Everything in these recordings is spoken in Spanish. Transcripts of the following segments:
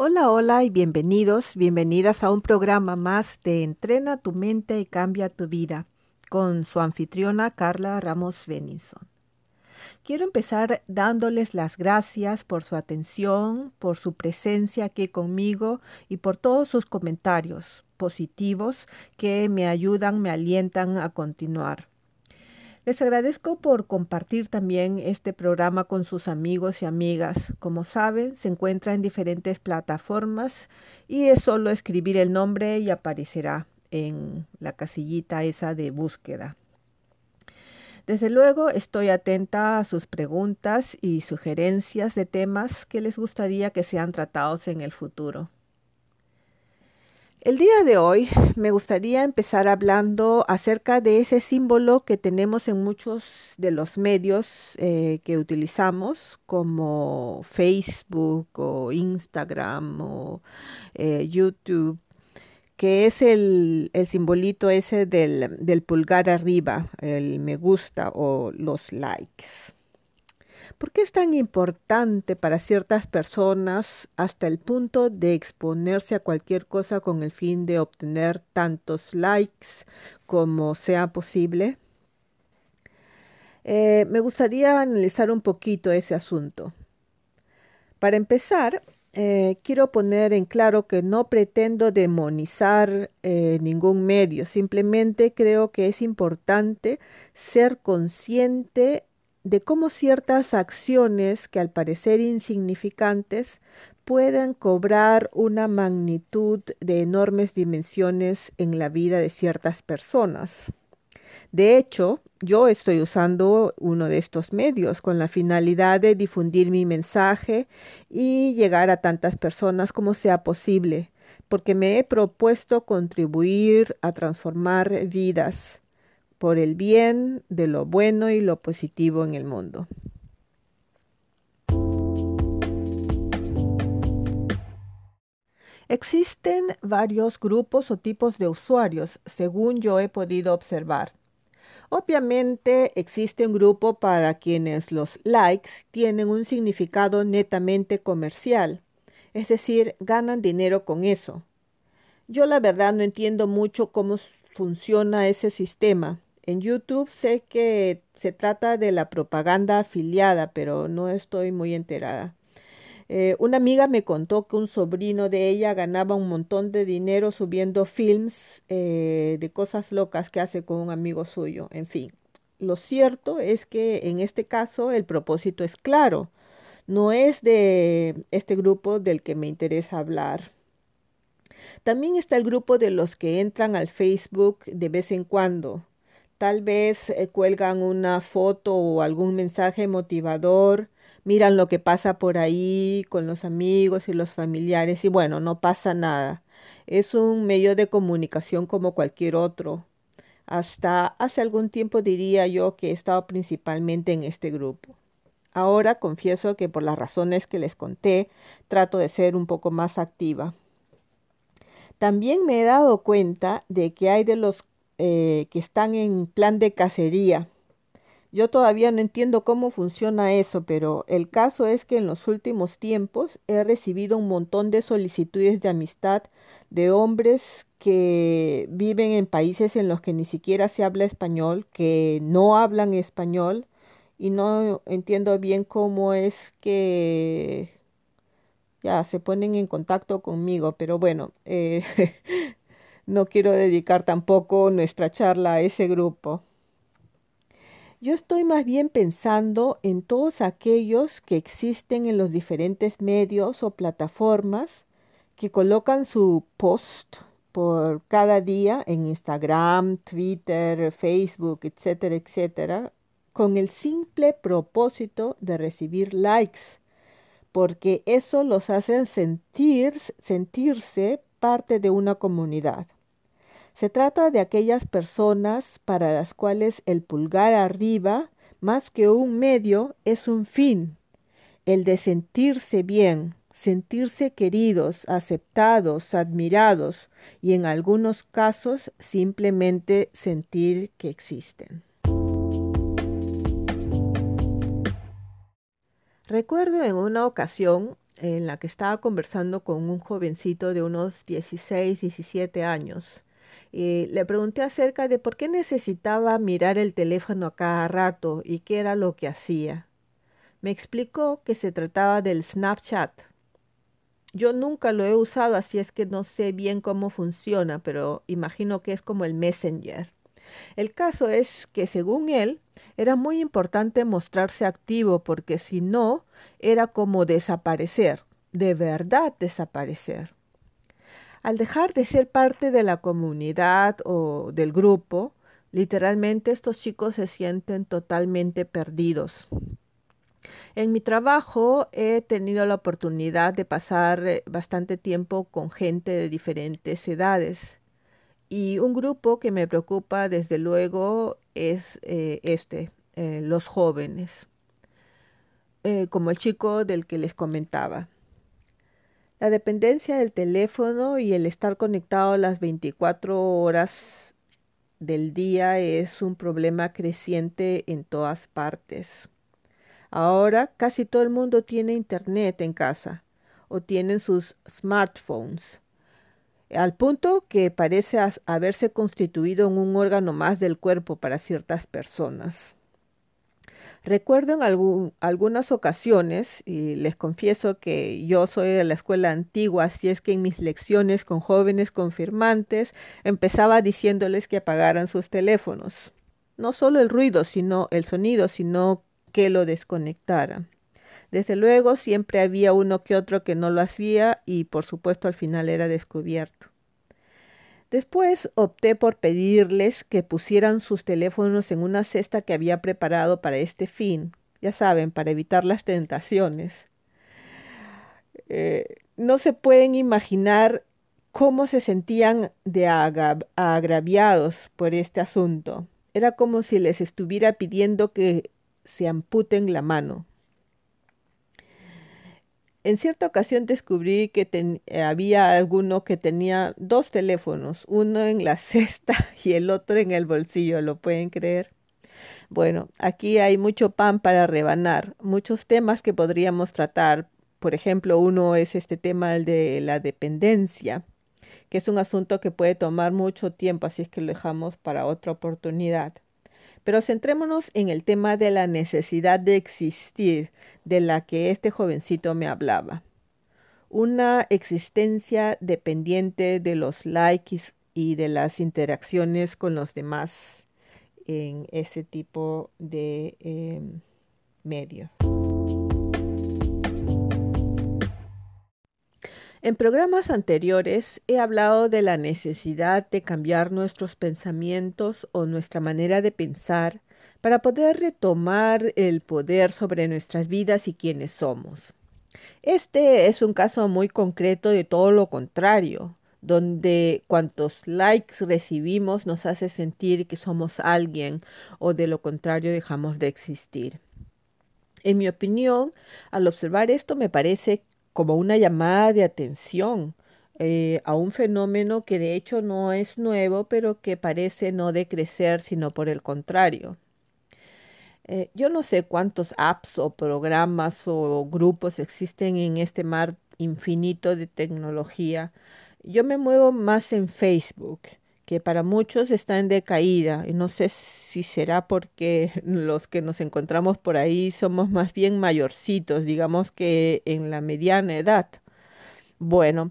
Hola, hola y bienvenidos, bienvenidas a un programa más de Entrena tu mente y cambia tu vida con su anfitriona Carla Ramos Benison. Quiero empezar dándoles las gracias por su atención, por su presencia aquí conmigo y por todos sus comentarios positivos que me ayudan, me alientan a continuar. Les agradezco por compartir también este programa con sus amigos y amigas. Como saben, se encuentra en diferentes plataformas y es solo escribir el nombre y aparecerá en la casillita esa de búsqueda. Desde luego estoy atenta a sus preguntas y sugerencias de temas que les gustaría que sean tratados en el futuro. El día de hoy me gustaría empezar hablando acerca de ese símbolo que tenemos en muchos de los medios eh, que utilizamos, como Facebook o Instagram o eh, YouTube, que es el, el simbolito ese del, del pulgar arriba, el me gusta o los likes. ¿Por qué es tan importante para ciertas personas hasta el punto de exponerse a cualquier cosa con el fin de obtener tantos likes como sea posible? Eh, me gustaría analizar un poquito ese asunto. Para empezar, eh, quiero poner en claro que no pretendo demonizar eh, ningún medio, simplemente creo que es importante ser consciente de cómo ciertas acciones que al parecer insignificantes pueden cobrar una magnitud de enormes dimensiones en la vida de ciertas personas. De hecho, yo estoy usando uno de estos medios con la finalidad de difundir mi mensaje y llegar a tantas personas como sea posible, porque me he propuesto contribuir a transformar vidas por el bien de lo bueno y lo positivo en el mundo. Existen varios grupos o tipos de usuarios, según yo he podido observar. Obviamente existe un grupo para quienes los likes tienen un significado netamente comercial, es decir, ganan dinero con eso. Yo la verdad no entiendo mucho cómo funciona ese sistema, en YouTube sé que se trata de la propaganda afiliada, pero no estoy muy enterada. Eh, una amiga me contó que un sobrino de ella ganaba un montón de dinero subiendo films eh, de cosas locas que hace con un amigo suyo. En fin, lo cierto es que en este caso el propósito es claro. No es de este grupo del que me interesa hablar. También está el grupo de los que entran al Facebook de vez en cuando Tal vez eh, cuelgan una foto o algún mensaje motivador, miran lo que pasa por ahí con los amigos y los familiares y bueno, no pasa nada. Es un medio de comunicación como cualquier otro. Hasta hace algún tiempo diría yo que he estado principalmente en este grupo. Ahora confieso que por las razones que les conté, trato de ser un poco más activa. También me he dado cuenta de que hay de los eh, que están en plan de cacería. Yo todavía no entiendo cómo funciona eso, pero el caso es que en los últimos tiempos he recibido un montón de solicitudes de amistad de hombres que viven en países en los que ni siquiera se habla español, que no hablan español y no entiendo bien cómo es que ya se ponen en contacto conmigo, pero bueno, eh, no quiero dedicar tampoco nuestra charla a ese grupo. Yo estoy más bien pensando en todos aquellos que existen en los diferentes medios o plataformas que colocan su post por cada día en Instagram, Twitter, Facebook, etcétera, etcétera, con el simple propósito de recibir likes porque eso los hace sentir, sentirse parte de una comunidad. Se trata de aquellas personas para las cuales el pulgar arriba, más que un medio, es un fin, el de sentirse bien, sentirse queridos, aceptados, admirados y en algunos casos simplemente sentir que existen. Recuerdo en una ocasión en la que estaba conversando con un jovencito de unos 16, 17 años. Le pregunté acerca de por qué necesitaba mirar el teléfono a cada rato y qué era lo que hacía. Me explicó que se trataba del Snapchat. Yo nunca lo he usado, así es que no sé bien cómo funciona, pero imagino que es como el Messenger. El caso es que, según él, era muy importante mostrarse activo porque si no, era como desaparecer, de verdad desaparecer. Al dejar de ser parte de la comunidad o del grupo, literalmente estos chicos se sienten totalmente perdidos. En mi trabajo he tenido la oportunidad de pasar eh, bastante tiempo con gente de diferentes edades y un grupo que me preocupa desde luego es eh, este, eh, los jóvenes, como el chico del que les comentaba. La dependencia del teléfono y el estar conectado las 24 horas del día es un problema creciente en todas partes. Ahora casi todo el mundo tiene internet en casa o tienen sus smartphones, al punto que parece haberse constituido en un órgano más del cuerpo para ciertas personas. Recuerdo en algunas ocasiones, y les confieso que yo soy de la escuela antigua, así es que en mis lecciones con jóvenes confirmantes empezaba diciéndoles que apagaran sus teléfonos. No solo el ruido, sino el sonido, sino que lo desconectara. Desde luego siempre había uno que otro que no lo hacía y por supuesto al final era descubierto. Después opté por pedirles que pusieran sus teléfonos en una cesta que había preparado para este fin, ya saben, para evitar las tentaciones. Eh, no se pueden imaginar cómo se sentían de agraviados por este asunto. Era como si les estuviera pidiendo que se amputen la mano. En cierta ocasión descubrí que eh, había alguno que tenía dos teléfonos, uno en la cesta y el otro en el bolsillo, ¿lo pueden creer? Bueno, aquí hay mucho pan para rebanar, muchos temas que podríamos tratar. Por ejemplo, uno es este tema de la dependencia, que es un asunto que puede tomar mucho tiempo, así es que lo dejamos para otra oportunidad. Pero centrémonos en el tema de la necesidad de existir de la que este jovencito me hablaba. Una existencia dependiente de los likes y de las interacciones con los demás en ese tipo de eh, medios. En programas anteriores he hablado de la necesidad de cambiar nuestros pensamientos o nuestra manera de pensar para poder retomar el poder sobre nuestras vidas y quienes somos. Este es un caso muy concreto de todo lo contrario, donde cuantos likes recibimos nos hace sentir que somos alguien o de lo contrario dejamos de existir. En mi opinión, al observar esto me parece como una llamada de atención eh, a un fenómeno que de hecho no es nuevo, pero que parece no decrecer, sino por el contrario. Eh, yo no sé cuántos apps o programas o grupos existen en este mar infinito de tecnología. Yo me muevo más en Facebook que para muchos está en decaída y no sé si será porque los que nos encontramos por ahí somos más bien mayorcitos, digamos que en la mediana edad. Bueno,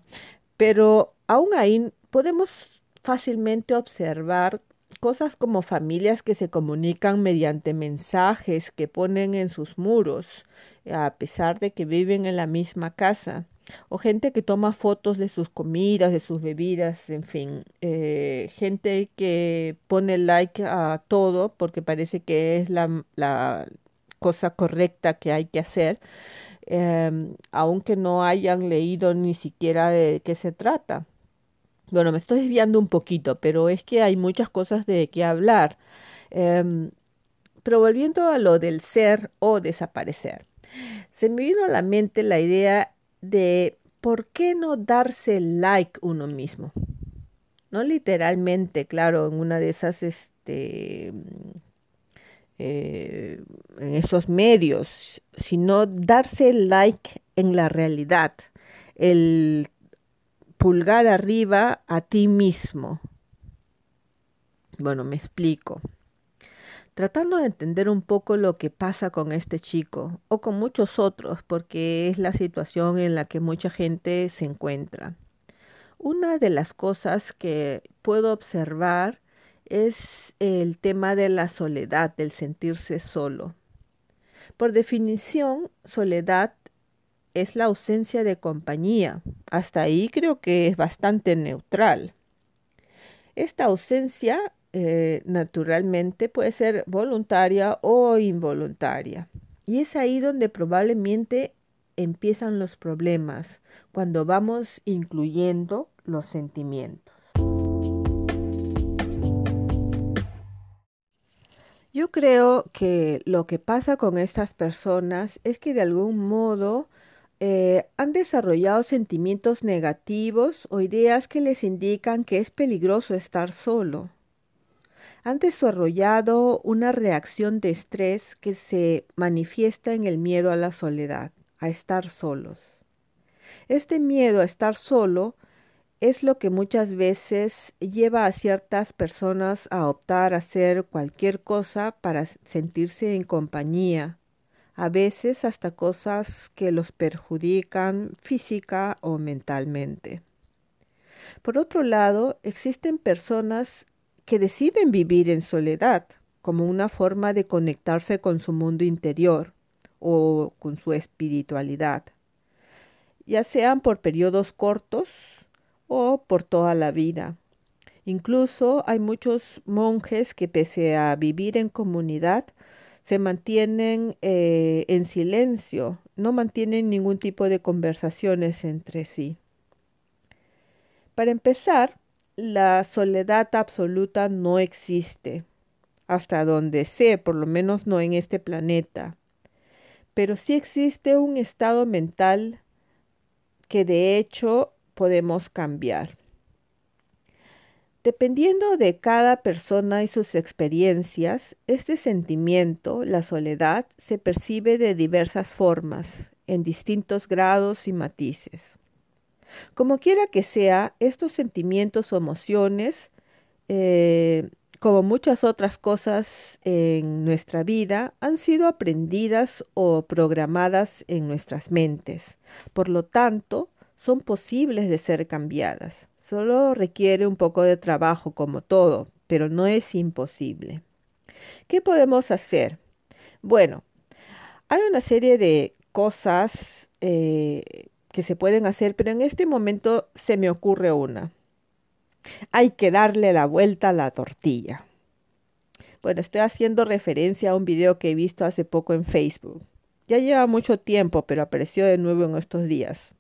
pero aún ahí podemos fácilmente observar cosas como familias que se comunican mediante mensajes que ponen en sus muros, a pesar de que viven en la misma casa o gente que toma fotos de sus comidas, de sus bebidas, en fin, eh, gente que pone like a todo porque parece que es la, la cosa correcta que hay que hacer. em, aunque no hayan leído ni siquiera de qué se trata. Bueno, me estoy desviando un poquito, pero es que hay muchas cosas de qué hablar. Em, pero volviendo a lo del ser o desaparecer, se me vino a la mente la idea de por qué no darse like uno mismo. No literalmente, claro, en una de esas, este, eh, en esos medios, sino darse like en la realidad, el pulgar arriba a ti mismo. Bueno, me explico. Tratando de entender un poco lo que pasa con este chico o con muchos otros, porque es la situación en la que mucha gente se encuentra. Una de las cosas que puedo observar es el tema de la soledad, del sentirse solo. Por definición, soledad es la ausencia de compañía. Hasta ahí creo que es bastante neutral. Esta ausencia eh, naturalmente puede ser voluntaria o involuntaria. Y es ahí donde probablemente empiezan los problemas, cuando vamos incluyendo los sentimientos. Yo creo que lo que pasa con estas personas es que de algún modo eh, han desarrollado sentimientos negativos o ideas que les indican que es peligroso estar solo. Han desarrollado una reacción de estrés que se manifiesta en el miedo a la soledad, a estar solos. Este miedo a estar solo es lo que muchas veces lleva a ciertas personas a optar a hacer cualquier cosa para sentirse en compañía, a veces hasta cosas que los perjudican física o mentalmente. Por otro lado, existen personas que deciden vivir en soledad como una forma de conectarse con su mundo interior o con su espiritualidad, ya sean por periodos cortos o por toda la vida. Incluso hay muchos monjes que pese a vivir en comunidad, se mantienen eh, en silencio, no mantienen ningún tipo de conversaciones entre sí. Para empezar, la soledad absoluta no existe, hasta donde sé, por lo menos no en este planeta, pero sí existe un estado mental que de hecho podemos cambiar. Dependiendo de cada persona y sus experiencias, este sentimiento, la soledad, se percibe de diversas formas, en distintos grados y matices. Como quiera que sea, estos sentimientos o emociones, eh, como muchas otras cosas en nuestra vida, han sido aprendidas o programadas en nuestras mentes. Por lo tanto, son posibles de ser cambiadas. Solo requiere un poco de trabajo como todo, pero no es imposible. ¿Qué podemos hacer? Bueno, hay una serie de cosas eh, que se pueden hacer, pero en este momento se me ocurre una. Hay que darle la vuelta a la tortilla. Bueno, estoy haciendo referencia a un video que he visto hace poco en Facebook. Ya lleva mucho tiempo, pero apareció de nuevo en estos días.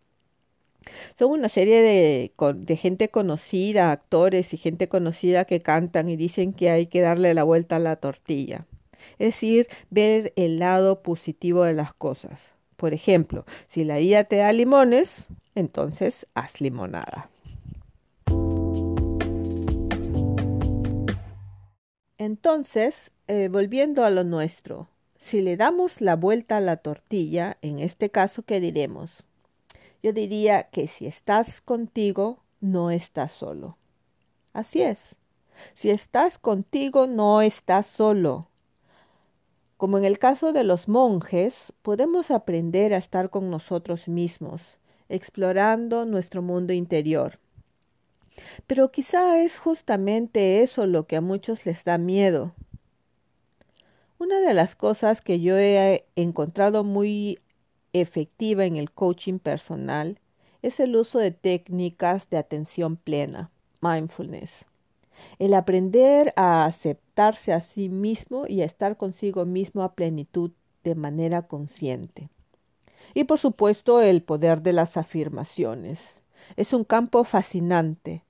Son una serie de, de, gente conocida, actores y gente conocida que cantan y dicen que hay que darle la vuelta a la tortilla. Es decir, ver el lado positivo de las cosas. Por ejemplo, si la vida te da limones, entonces haz limonada. Entonces, eh, volviendo a lo nuestro, si le damos la vuelta a la tortilla, en este caso, ¿qué diremos? yo diría que si estás contigo, no estás solo. Así es. Si estás contigo, no estás solo. Como en el caso de los monjes, podemos aprender a estar con nosotros mismos, explorando nuestro mundo interior. Pero quizá es justamente eso lo que a muchos les da miedo. Una de las cosas que yo he encontrado muy efectiva en el coaching personal es el uso de técnicas de atención plena, mindfulness. El aprender a aceptarse a sí mismo y a estar consigo mismo a plenitud de manera consciente. Y por supuesto el poder de las afirmaciones. Es un campo fascinante.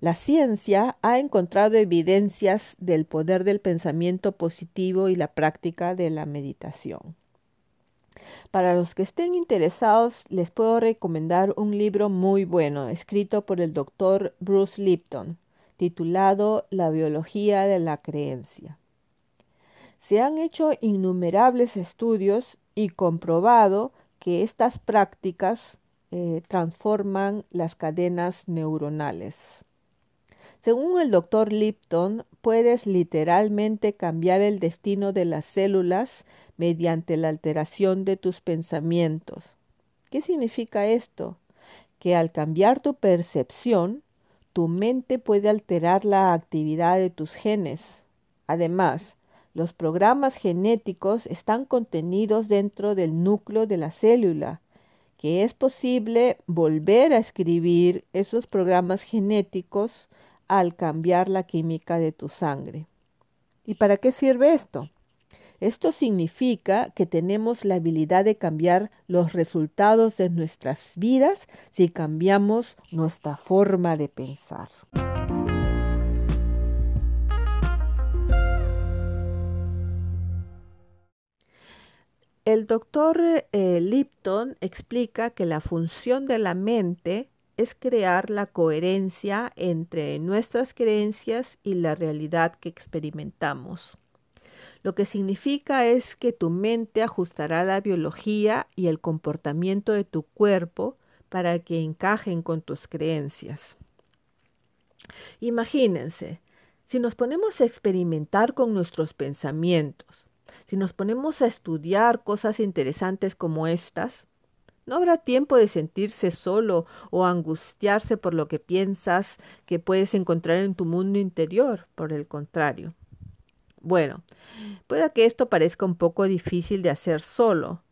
La ciencia ha encontrado evidencias del poder del pensamiento positivo y la práctica de la meditación. Para los que estén interesados, les puedo recomendar un libro muy bueno, escrito por el doctor Bruce Lipton, titulado La biología de la creencia. Se han hecho innumerables estudios y comprobado que estas prácticas eh, transforman las cadenas neuronales. Según el doctor Lipton, puedes literalmente cambiar el destino de las células mediante la alteración de tus pensamientos. ¿Qué significa esto? Que al cambiar tu percepción, tu mente puede alterar la actividad de tus genes. Además, los programas genéticos están contenidos dentro del núcleo de la célula, que es posible volver a escribir esos programas genéticos al cambiar la química de tu sangre. ¿Y para qué sirve esto? Esto significa que tenemos la habilidad de cambiar los resultados de nuestras vidas si cambiamos nuestra forma de pensar. El doctor eh, Lipton explica que la función de la mente es crear la coherencia entre nuestras creencias y la realidad que experimentamos. Lo que significa es que tu mente ajustará la biología y el comportamiento de tu cuerpo para que encajen con tus creencias. Imagínense, si nos ponemos a experimentar con nuestros pensamientos, si nos ponemos a estudiar cosas interesantes como estas, no habrá tiempo de sentirse solo o angustiarse por lo que piensas que puedes encontrar en tu mundo interior. Por el contrario. Bueno, puede que esto parezca un poco difícil de hacer solo,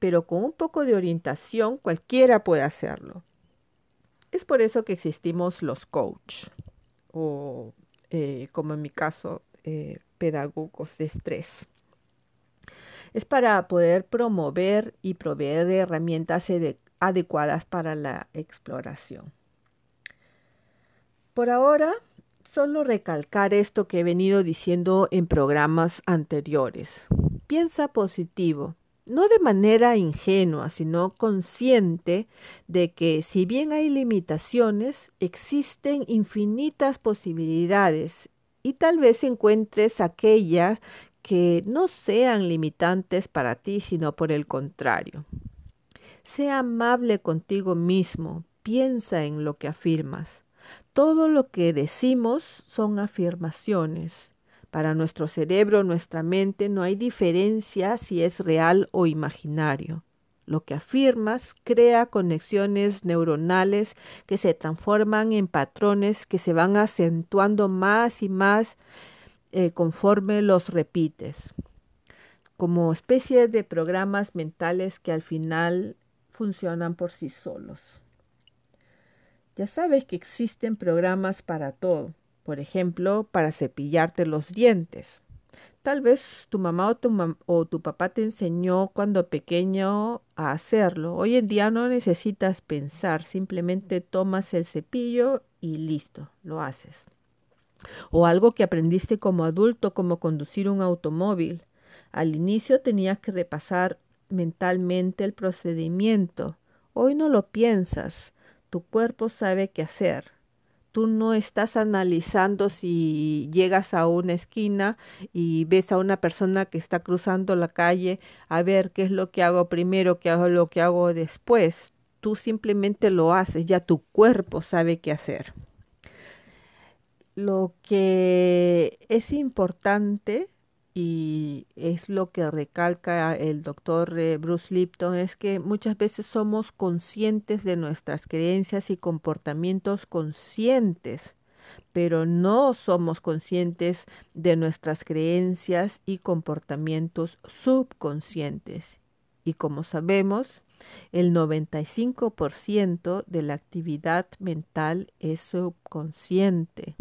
pero con un poco de orientación cualquiera puede hacerlo. Es por eso que existimos los coach o, eh, como en mi caso, eh, pedagogos de estrés es para poder promover y proveer de herramientas adecuadas para la exploración. Por ahora, solo recalcar esto que he venido diciendo en programas anteriores. Piensa positivo, no de manera ingenua, sino consciente de que si bien hay limitaciones, existen infinitas posibilidades y tal vez encuentres aquellas que no sean limitantes para ti, sino por el contrario. Sea amable contigo mismo, piensa en lo que afirmas. Todo lo que decimos son afirmaciones. Para nuestro cerebro, nuestra mente, no hay diferencia si es real o imaginario. Lo que afirmas crea conexiones neuronales que se transforman en patrones que se van acentuando más y más eh, conforme los repites, como especie de programas mentales que al final funcionan por sí solos. Ya sabes que existen programas para todo, por ejemplo, para cepillarte los dientes. Tal vez tu mamá o tu, papá te enseñó cuando pequeño a hacerlo. Hoy en día no necesitas pensar, simplemente tomas el cepillo y listo, lo haces o algo que aprendiste como adulto como conducir un automóvil. Al inicio tenías que repasar mentalmente el procedimiento. Hoy no lo piensas. Tu cuerpo sabe qué hacer. Tú no estás analizando si llegas a una esquina y ves a una persona que está cruzando la calle a ver qué es lo que hago primero, qué hago lo que hago después. Tú simplemente lo haces, ya tu cuerpo sabe qué hacer lo que es importante y es lo que recalca el doctor eh, Bruce Lipton es que muchas veces somos conscientes de nuestras creencias y comportamientos conscientes, pero no somos conscientes de nuestras creencias y comportamientos subconscientes. Y como sabemos, el 95% de la actividad mental es subconsciente.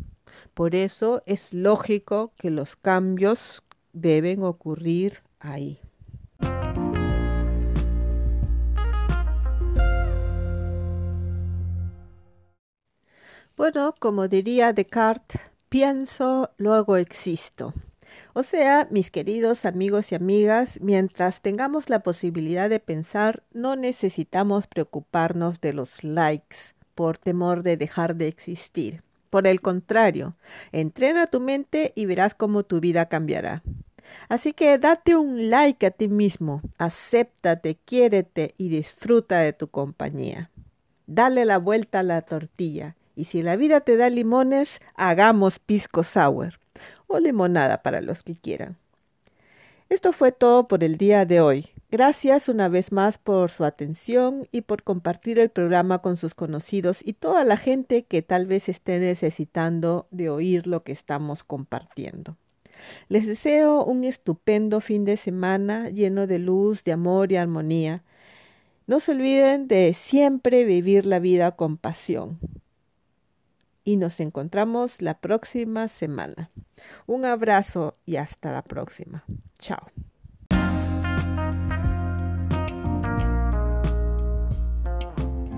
Por eso es lógico que los cambios deben ocurrir ahí. Bueno, como diría Descartes, pienso, luego existo. O sea, mis queridos amigos y amigas, mientras tengamos la posibilidad de pensar, no necesitamos preocuparnos de los likes por temor de dejar de existir. Por el contrario, entrena tu mente y verás cómo tu vida cambiará. Así que date un like a ti mismo, acéptate, quiérete y disfruta de tu compañía. Dale la vuelta a la tortilla y si la vida te da limones, hagamos pisco sour o limonada para los que quieran. Esto fue todo por el día de hoy. Gracias una vez más por su atención y por compartir el programa con sus conocidos y toda la gente que tal vez esté necesitando de oír lo que estamos compartiendo. Les deseo un estupendo fin de semana lleno de luz, de amor y armonía. No se olviden de siempre vivir la vida con pasión. Y nos encontramos la próxima semana. Un abrazo y hasta la próxima. Chao.